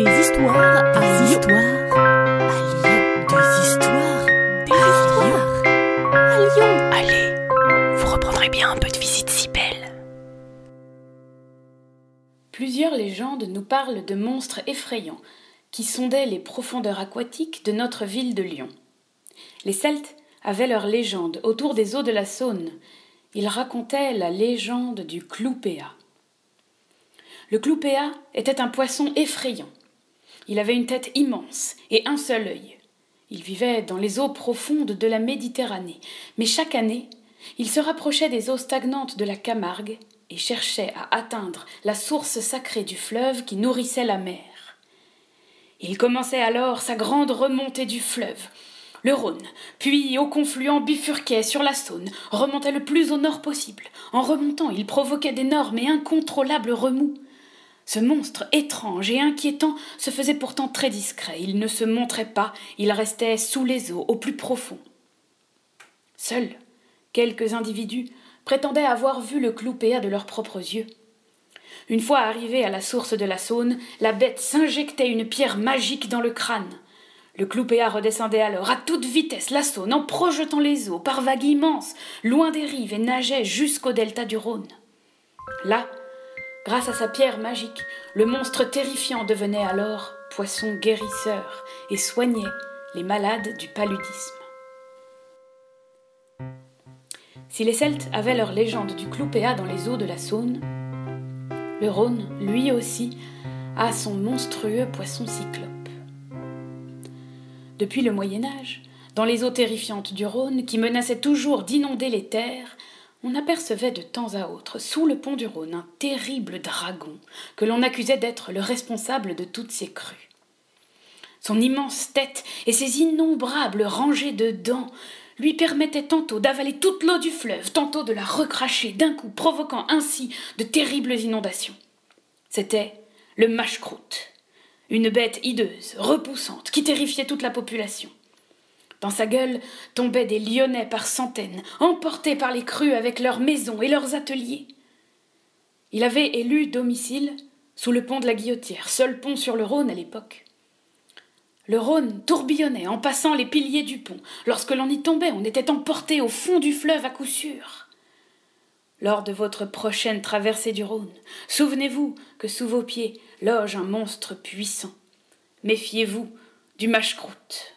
Des histoires à Lyon. À Lyon. Des histoires. Des histoires. À Lyon. Allez, vous reprendrez bien un peu de visite si belle. Plusieurs légendes nous parlent de monstres effrayants qui sondaient les profondeurs aquatiques de notre ville de Lyon. Les Celtes avaient leur légende autour des eaux de la Saône. Ils racontaient la légende du Cloupéa. Le Cloupéa était un poisson effrayant. Il avait une tête immense et un seul œil. Il vivait dans les eaux profondes de la Méditerranée, mais chaque année, il se rapprochait des eaux stagnantes de la Camargue et cherchait à atteindre la source sacrée du fleuve qui nourrissait la mer. Il commençait alors sa grande remontée du fleuve. Le Rhône, puis au confluent bifurquait sur la Saône, remontait le plus au nord possible. En remontant, il provoquait d'énormes et incontrôlables remous. Ce monstre étrange et inquiétant se faisait pourtant très discret. Il ne se montrait pas, il restait sous les eaux, au plus profond. Seuls quelques individus prétendaient avoir vu le cloupéa de leurs propres yeux. Une fois arrivé à la source de la Saône, la bête s'injectait une pierre magique dans le crâne. Le cloupéa redescendait alors à toute vitesse la Saône en projetant les eaux par vagues immenses, loin des rives et nageait jusqu'au delta du Rhône. Là, Grâce à sa pierre magique, le monstre terrifiant devenait alors poisson guérisseur et soignait les malades du paludisme. Si les Celtes avaient leur légende du Cloupéa dans les eaux de la Saône, le Rhône, lui aussi, a son monstrueux poisson cyclope. Depuis le Moyen Âge, dans les eaux terrifiantes du Rhône, qui menaçaient toujours d'inonder les terres, on apercevait de temps à autre, sous le pont du Rhône, un terrible dragon que l'on accusait d'être le responsable de toutes ces crues. Son immense tête et ses innombrables rangées de dents lui permettaient tantôt d'avaler toute l'eau du fleuve, tantôt de la recracher d'un coup, provoquant ainsi de terribles inondations. C'était le mâche-croûte, une bête hideuse, repoussante, qui terrifiait toute la population. Dans sa gueule tombaient des Lyonnais par centaines, emportés par les crues avec leurs maisons et leurs ateliers. Il avait élu domicile sous le pont de la Guillotière, seul pont sur le Rhône à l'époque. Le Rhône tourbillonnait en passant les piliers du pont. Lorsque l'on y tombait, on était emporté au fond du fleuve à coup sûr. Lors de votre prochaine traversée du Rhône, souvenez-vous que sous vos pieds loge un monstre puissant. Méfiez-vous du mâche-croûte.